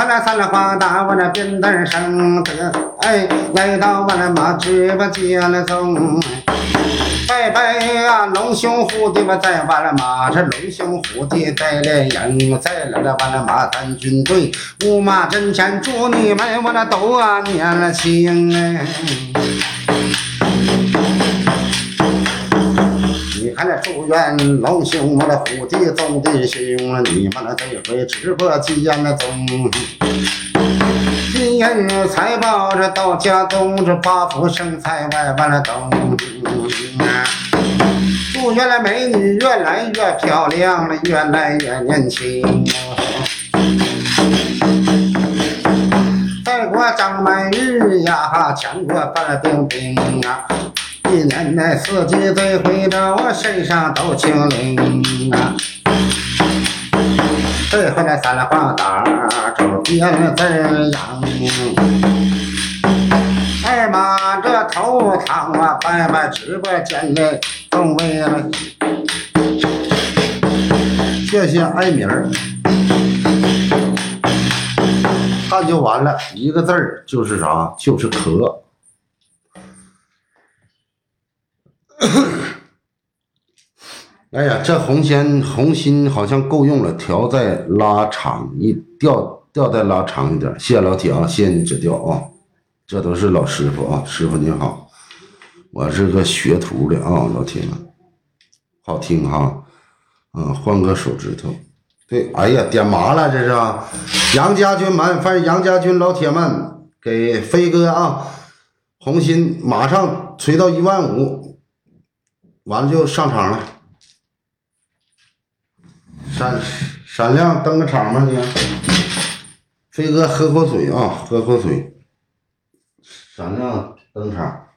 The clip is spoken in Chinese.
完了三了花大，我那扁担上的，哎，来到我那马直播间了中。拜拜啊，龙兄虎弟，我在完了马，这龙兄虎弟带了营，在来了完了马咱军队，五马阵前祝你们我那都啊年了轻哎。看那祝愿老兄我那虎弟众弟兄，你们那这回直播间那中。金银财宝这到家中，这八福生财万万了东。祝愿那美女越来越漂亮了，越来越年轻。再过张满日呀，全国范冰冰啊，一年那四季这回着我身上都清灵啊。这回那三了花打周边字样，哎妈这头疼啊，拜拜直播间的众位了。谢谢艾米儿，看就完了，一个字儿就是啥，就是咳。哎呀，这红心红心好像够用了，调再拉长一调，调再拉长一点。谢谢老铁啊，谢谢你指教啊，这都是老师傅啊，师傅你好，我是个学徒的啊，老铁们，好听哈，嗯，换个手指头，对，哎呀，点麻了这是，杨家军们，反正杨家军老铁们给飞哥啊，红心马上锤到一万五，完了就上场了。闪闪亮登个场吧你，飞哥喝口水啊，喝口水。闪亮登场。